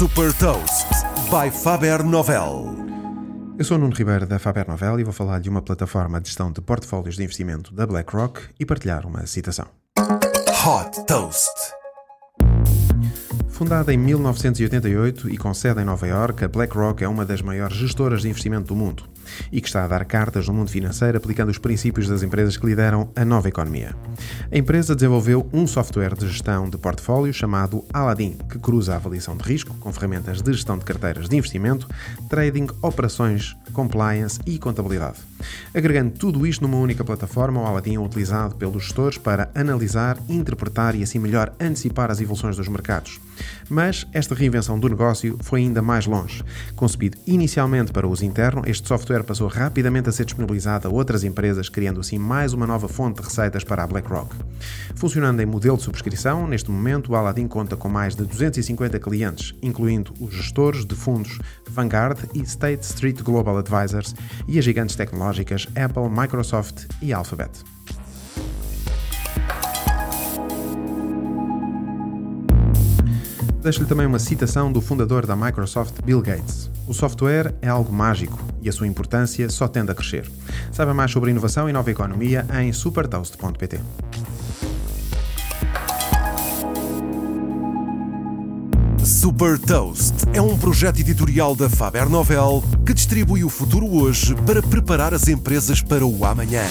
Super Toast by Faber Novel. Eu sou o Nuno Ribeiro da Faber Novel e vou falar de uma plataforma de gestão de portfólios de investimento da BlackRock e partilhar uma citação. Hot Toast. Fundada em 1988 e com sede em Nova York, a BlackRock é uma das maiores gestoras de investimento do mundo e que está a dar cartas no mundo financeiro aplicando os princípios das empresas que lideram a nova economia. A empresa desenvolveu um software de gestão de portfólio chamado Aladdin, que cruza a avaliação de risco com ferramentas de gestão de carteiras de investimento, trading, operações, compliance e contabilidade. Agregando tudo isto numa única plataforma, o Aladdin é utilizado pelos gestores para analisar, interpretar e assim melhor antecipar as evoluções dos mercados. Mas esta reinvenção do negócio foi ainda mais longe. Concebido inicialmente para uso interno, este software passou rapidamente a ser disponibilizado a outras empresas, criando assim mais uma nova fonte de receitas para a BlackRock. Funcionando em modelo de subscrição, neste momento o Aladdin conta com mais de 250 clientes, incluindo os gestores de fundos Vanguard e State Street Global Advisors e as gigantes tecnológicas Apple, Microsoft e Alphabet. Deixo-lhe também uma citação do fundador da Microsoft, Bill Gates. O software é algo mágico e a sua importância só tende a crescer. Saiba mais sobre inovação e nova economia em supertoast.pt. Super Toast é um projeto editorial da Faber Novel que distribui o futuro hoje para preparar as empresas para o amanhã.